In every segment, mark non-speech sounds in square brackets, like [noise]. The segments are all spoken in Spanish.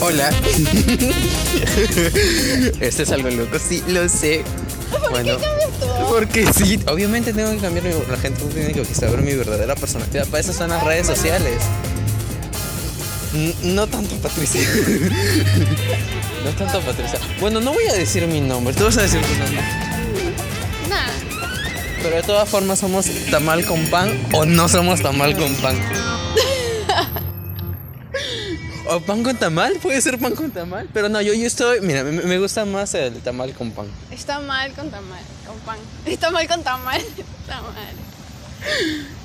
Hola. [laughs] este es algo loco, sí, lo sé. Bueno, [laughs] ¿Por qué cambias todo? Porque sí, obviamente tengo que cambiar mi, la gente tiene que saber mi verdadera personalidad. Para eso son las redes sociales. No tanto Patricia. [laughs] no tanto Patricia. Bueno, no voy a decir mi nombre. Tú vas a decir tu nombre. Nada. Pero de todas formas somos tamal con pan o no somos tamal con pan. O pan con tamal, puede ser pan con tamal. Pero no, yo, yo estoy. Mira, me, me gusta más el tamal con pan. Está mal con tamal, con pan. Está mal con tamal. [laughs] Está mal.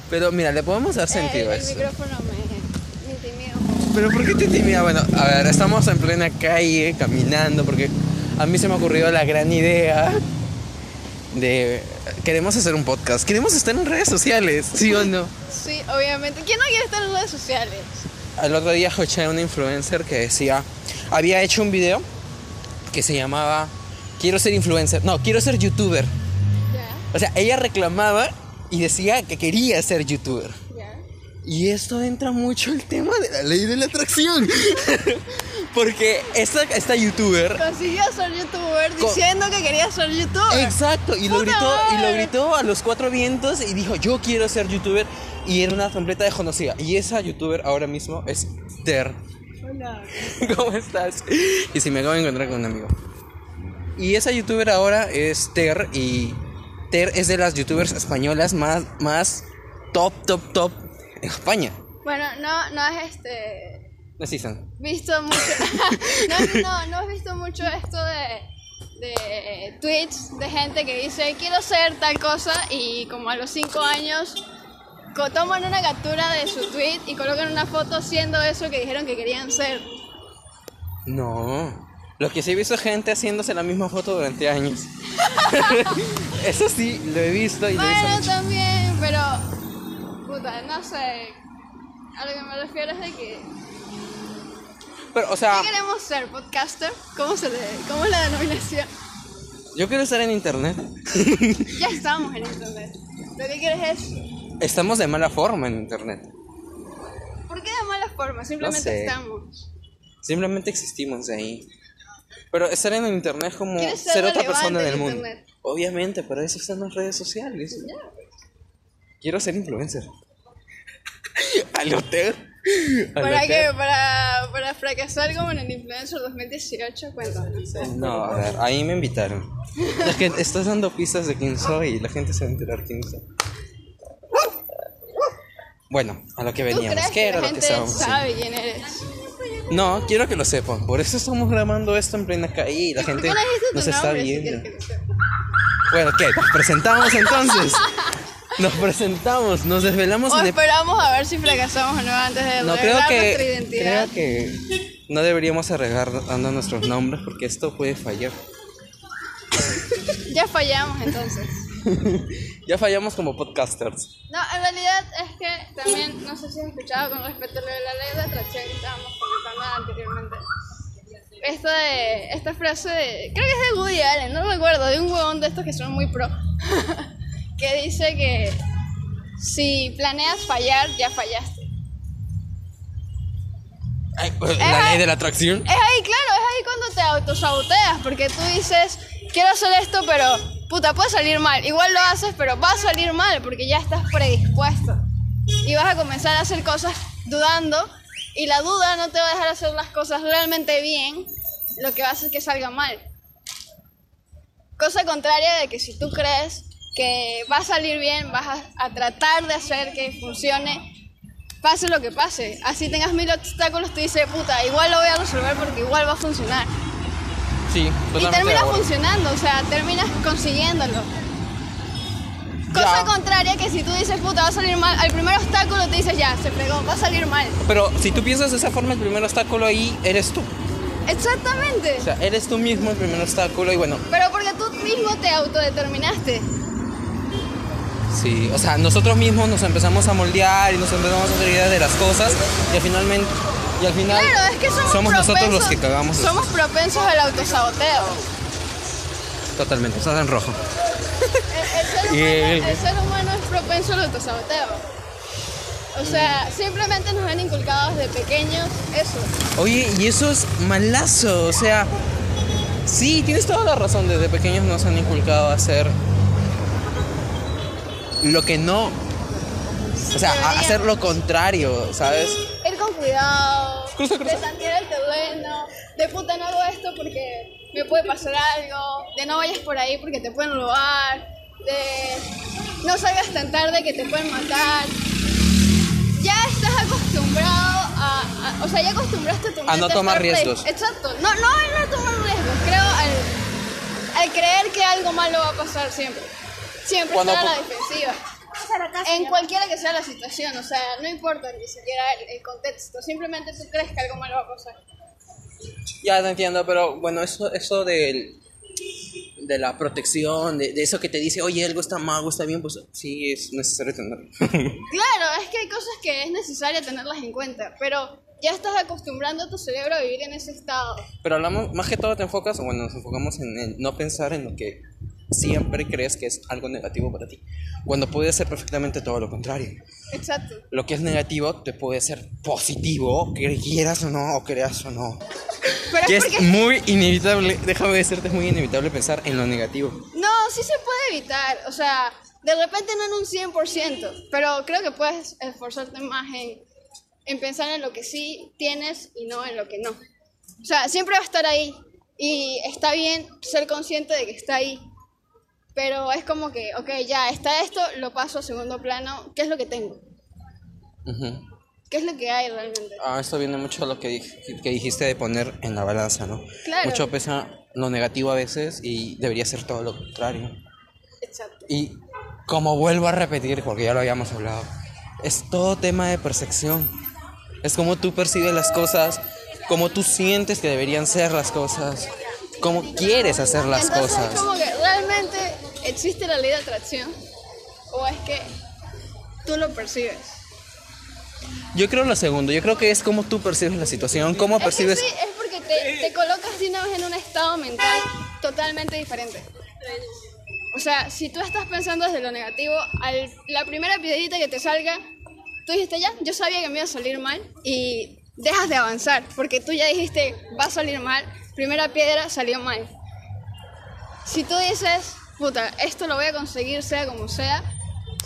Pero mira, le podemos dar sentido a el, el eso. micrófono me, me intimida. Pero ¿por qué te intimida? Bueno, a ver, estamos en plena calle caminando porque a mí se me ha ocurrido la gran idea de queremos hacer un podcast, queremos estar en redes sociales, ¿sí o no? Sí, obviamente. ¿Quién no quiere estar en redes sociales? El otro día escuché a una influencer que decía, había hecho un video que se llamaba quiero ser influencer, no, quiero ser youtuber. Ya, O sea, ella reclamaba y decía que quería ser youtuber. ya. Y esto entra mucho el tema de la ley de la atracción. [laughs] Porque esta, esta youtuber Consiguió ser youtuber diciendo que quería ser youtuber. Exacto, y lo ¡Puta gritó, y lo gritó a los cuatro vientos y dijo, yo quiero ser youtuber. Y era una completa desconocida. Y esa youtuber ahora mismo es Ter. Hola. [laughs] ¿Cómo estás? Y si me acabo de encontrar con un amigo. Y esa youtuber ahora es Ter y Ter es de las youtubers españolas más, más top, top, top en España. Bueno, no, no es este. Así son. visto mucho. [laughs] no, no, no, no has visto mucho esto de, de tweets de gente que dice quiero ser tal cosa y como a los 5 años toman una captura de su tweet y colocan una foto siendo eso que dijeron que querían ser. No. Lo que sí he visto es gente haciéndose la misma foto durante años. [laughs] Eso sí, lo he visto y lo he visto Bueno, mucho. también, pero. Puta, no sé. A lo que me refiero es de que. Pero, o sea, ¿Qué queremos ser? ¿Podcaster? ¿Cómo, se le, ¿Cómo es la denominación? yo quiero estar en internet. [laughs] Ya estamos en internet. Lo que quieres es. Estamos de mala forma en internet. ¿Por qué de mala forma? Simplemente sé. estamos. Simplemente existimos ahí. Pero estar en internet es como ¿Quieres ser ser otra persona en del mundo. internet? Obviamente, pero eso está en las redes sociales. Quiero ser influencer. [laughs] Al hotel. [laughs] ¿Para qué? ¿Para, para fracasar como en el Influencer 2018? Cuéntanos. No, a ver, ahí me invitaron. Es que estás dando pistas de quién soy y la gente se va a enterar quién soy. Bueno, a lo que ¿Tú veníamos. crees ¿Qué que era la lo que gente estábamos haciendo? sabe quién eres? No, quiero que lo sepan. Por eso estamos grabando esto en plena calle y la ¿Por gente qué no dijiste tu nos está nombre si viendo. quieres que lo sepa? Bueno, ¿qué? ¿Nos presentamos entonces? [laughs] Nos presentamos, nos desvelamos O esperamos a ver si fracasamos o no antes de No, creo nuestra identidad. creo que no deberíamos arriesgar dando nuestros nombres porque esto puede fallar. Ya fallamos entonces. [laughs] Ya fallamos como podcasters. No, en realidad es que también, no sé si has escuchado con respecto a lo de la ley de atracción que estábamos comentando anteriormente. Esto de, esta frase de, creo que es de Woody Allen, no recuerdo, de un huevón de estos que son muy pro, [laughs] que dice que si planeas fallar, ya fallaste. Ay, pues, la ley de la atracción. Es ahí, claro, es ahí cuando te autosaboteas, porque tú dices, quiero hacer esto, pero puta, puede salir mal. Igual lo haces, pero va a salir mal, porque ya estás predispuesto. Y vas a comenzar a hacer cosas dudando, y la duda no te va a dejar hacer las cosas realmente bien, lo que va a hacer que salga mal. Cosa contraria de que si tú crees que va a salir bien, vas a, a tratar de hacer que funcione pase lo que pase. Así tengas mil obstáculos, tú dices, puta, igual lo voy a resolver porque igual va a funcionar. Sí, Y termina funcionando, o sea, terminas consiguiéndolo. Cosa Ya. contraria que si tú dices, puta, va a salir mal, al primer obstáculo te dices, ya, se fregó, va a salir mal. Pero si tú piensas de esa forma, el primer obstáculo ahí eres tú. Exactamente. O sea, eres tú mismo el primer obstáculo y bueno, Pero porque tú mismo te autodeterminaste. Sí, o sea, nosotros mismos nos empezamos a moldear y nos empezamos a hacer ideas de las cosas y al finalmente y al final Claro, es que somos, nosotros los que cagamos. Somos propensos al autosaboteo. Totalmente, estás en rojo. El, el ser humano, el- el ser humano es propenso al autosaboteo. O sea, simplemente nos han inculcado desde pequeños eso. Oye, y eso es malazo, o sea, sí, tienes toda la razón, desde pequeños nos han inculcado a hacer lo que no, o sea, a hacer lo contrario, ¿sabes? Ir con cuidado, Cruza, cruza. de tantear el terreno, de puta no hago esto porque me puede pasar algo, de no vayas por ahí porque te pueden robar, de no salgas tan tarde que te pueden matar. Ya estás acostumbrado a, a- o sea, ya acostumbraste a tu A no tomar riesgos. Exacto, no, no, no tomar riesgos, creo al, al creer que algo malo va a pasar siempre. Siempre Cuando estar a la defensiva. En cualquiera que sea la situación, o sea, no importa ni siquiera el, el contexto, simplemente tú crees que algo malo va a pasar. Ya te entiendo, pero bueno, eso, eso del, de la protección, de, de eso que te dice, oye, algo está mal, algo está bien, pues sí es necesario tenerlo. [laughs] Claro, es que hay cosas que es necesario tenerlas en cuenta, pero ya estás acostumbrando a tu cerebro a vivir en ese estado. pero hablamos, más que todo te enfocas, bueno, nos enfocamos en, en no pensar en lo que siempre crees que es algo negativo para ti, cuando puede ser perfectamente todo lo contrario. Exacto. Lo que es negativo te puede ser positivo, que quieras o no, o creas o no. Pero Que es es porque... muy inevitable, déjame decirte, es muy inevitable pensar en lo negativo. No, sí se puede evitar, o sea, de repente no en un 100%, pero creo que puedes esforzarte más en, en pensar en lo que sí tienes y no en lo que no. O sea, siempre va a estar ahí y está bien ser consciente de que está ahí, pero es como que, ok, ya está esto, lo paso a segundo plano, ¿qué es lo que tengo? Ujú. ¿Qué es lo que hay realmente? Ah, esto viene mucho a lo que, dij- que dijiste de poner en la balanza, ¿no? Claro. Mucho pesa lo negativo a veces y debería ser todo lo contrario. Exacto. Y como vuelvo a repetir, porque ya lo habíamos hablado, es todo tema de percepción. Es como tú percibes las cosas, como tú sientes que deberían ser las cosas, como quieres hacer las Entonces cosas. es como que realmente existe la ley de atracción o es que tú lo percibes. Yo creo lo segundo, yo creo que es como tú percibes la situación, cómo Es que percibes... sí, es porque te, te colocas de una vez en un estado mental totalmente diferente. O sea, si tú estás pensando desde lo negativo, al, la primera piedrita que te salga, tú dijiste ya, yo sabía que me iba a salir mal y dejas de avanzar porque tú ya dijiste va a salir mal, primera piedra salió mal. Si tú dices, puta, esto lo voy a conseguir sea como sea,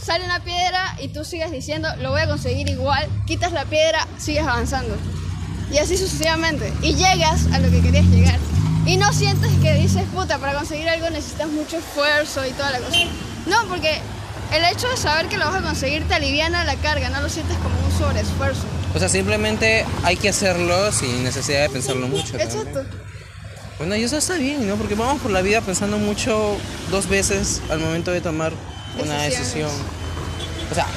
sale una piedra y tú sigues diciendo, lo voy a conseguir igual, quitas la piedra, sigues avanzando. Y así sucesivamente. Y llegas a lo que querías llegar. Y no sientes que dices, puta, para conseguir algo necesitas mucho esfuerzo y toda la cosa. No, porque el hecho de saber que lo vas a conseguir te aliviana la carga, no lo sientes como un sobreesfuerzo. O sea, simplemente hay que hacerlo sin necesidad de pensarlo mucho. Exacto. Bueno, y eso está bien, ¿no? Porque vamos por la vida pensando mucho dos veces al momento de tomar una decisión. O sea,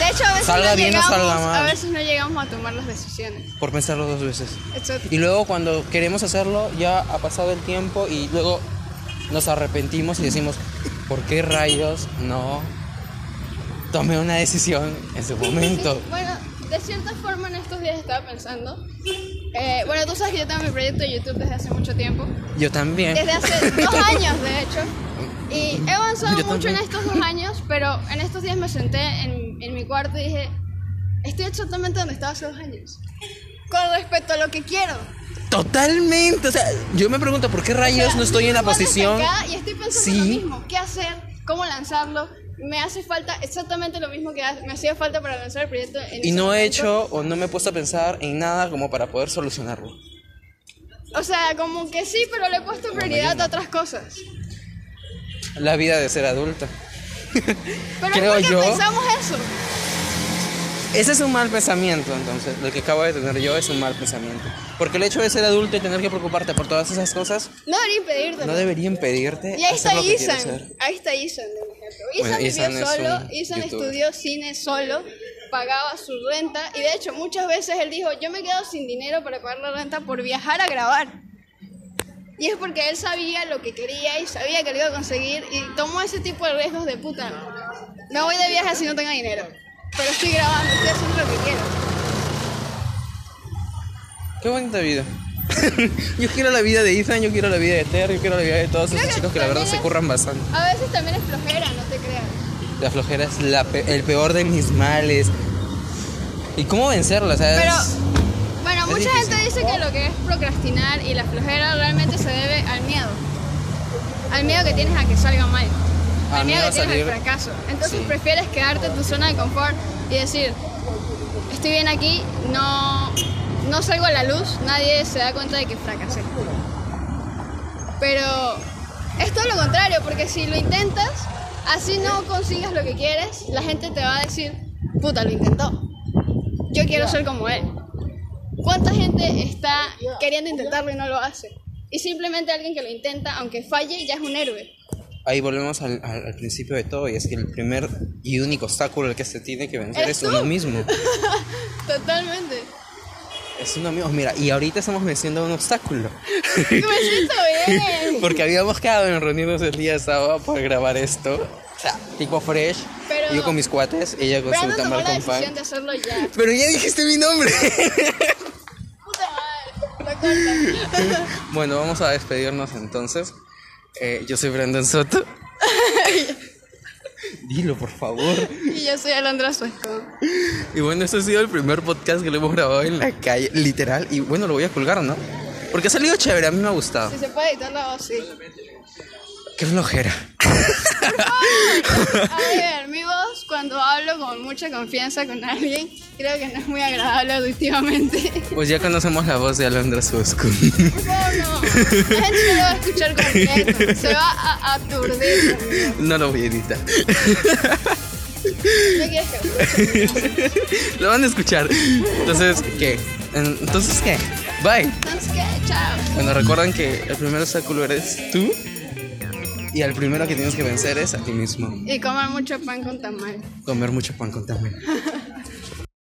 De hecho, a veces, Salga no bien o llegamos, salga mal. a veces no llegamos a tomar las decisiones. por pensarlo dos veces. Exacto. Y luego cuando queremos hacerlo, ya ha pasado el tiempo y luego nos arrepentimos y decimos, ¿por qué rayos no tomé una decisión en su momento? Bueno, de cierta forma en estos días estaba pensando. eh, bueno, tú sabes que yo tengo mi proyecto de YouTube desde hace mucho tiempo. Yo también. Desde hace [laughs] dos años, de hecho. Y he avanzado Yo mucho en también. estos dos años, pero en estos días me senté en, en mi cuarto y dije, estoy exactamente donde estaba hace dos años. Con respecto a lo que quiero. Totalmente. O sea, yo me pregunto, ¿por qué rayos O sea, no estoy en la posición? acá Y estoy pensando Sí. lo mismo. ¿Qué hacer? ¿Cómo lanzarlo? Me hace falta exactamente lo mismo que me hacía falta para lanzar el proyecto. En Y no he hecho o no me he puesto a pensar en nada como para poder solucionarlo. O sea, como que sí, pero le he puesto prioridad a otras cosas. La vida de ser adulta. Pero [laughs] Creo es yo- pensamos eso. Ese es un mal pensamiento, entonces. Lo que acabo de tener yo es un mal pensamiento. Porque el hecho de ser adulto y tener que preocuparte por todas esas cosas No debería impedirte. no debería impedirte Y ahí está Isan. Ahí está Isan, Isan Bueno, vivió es solo, Isan youtuber. estudió cine solo, pagaba su renta y de hecho muchas veces él dijo, yo me quedo sin dinero para pagar la renta por viajar a grabar. Y es porque él sabía lo que quería y sabía que lo iba a conseguir y tomó ese tipo de riesgos de puta. Me voy de viaje si no tengo dinero. Pero estoy grabando, estoy haciendo lo que quiero. Qué bonita vida. [laughs] yo quiero la vida de Ethan, yo quiero la vida de Ter, yo quiero la vida de todos esos chicos que la verdad se curran bastante. A veces también es flojera, no te creas. La flojera es la pe- el peor de mis males. ¿Y cómo vencerla? Sea, Pero, bueno, es mucha difícil. gente dice que lo que es procrastinar y la flojera realmente se debe al miedo. Al miedo que tienes a que salga mal. Al miedo miedo que tienes al fracaso. Entonces Sí. prefieres quedarte en tu zona de confort y decir, estoy bien aquí, no, no salgo a la luz, nadie se da cuenta de que fracasé. Pero es todo lo contrario, porque si lo intentas, así no consigas lo que quieres, la gente te va a decir, puta, lo intentó. Yo quiero ser como él. ¿Cuánta gente está queriendo intentarlo y no lo hace? Y simplemente alguien que lo intenta, aunque falle, ya es un héroe. Ahí volvemos al, al- al principio de todo, y es que el primer y único obstáculo al que se tiene que vencer ¿Eres es tú? uno mismo. [laughs] Totalmente. Es uno mismo. Mira, y ahorita estamos venciendo un obstáculo. Me siento bien. Porque habíamos quedado en reunirnos el día sábado para grabar esto. O sea, tipo fresh. Pero- yo con mis cuates, ella con su tamal con pan. de hacerlo ya. Pero ya dijiste mi nombre. Puta madre. [laughs] Bueno, vamos a despedirnos entonces. Eh, yo soy Brandon Soto. Dilo, por favor. [laughs] Y yo soy Alondra Suesco. Y bueno, este ha sido el primer podcast que lo hemos grabado en la calle, literal. Y bueno, lo voy a colgar, ¿no? Porque ha salido chévere, a mí me ha gustado. Si se puede editar la voz, sí. Qué flojera. A ver, mi voz cuando hablo con mucha confianza con alguien, creo que no es muy agradable auditivamente. Pues ya conocemos la voz de Alondra Susco. Favor, no. La gente no lo va a escuchar completo. Se va a aturdir. conmigo. No lo voy a editar. ¿No? Lo van a escuchar. Entonces, ¿qué? Entonces, ¿qué? Bye. Entonces, ¿qué? Chao. Bueno, recuerdan que el primer obstáculo eres tú. Y el primero que tienes que vencer es a ti mismo. Y comer mucho pan con tamal. Comer mucho pan con tamal. [laughs]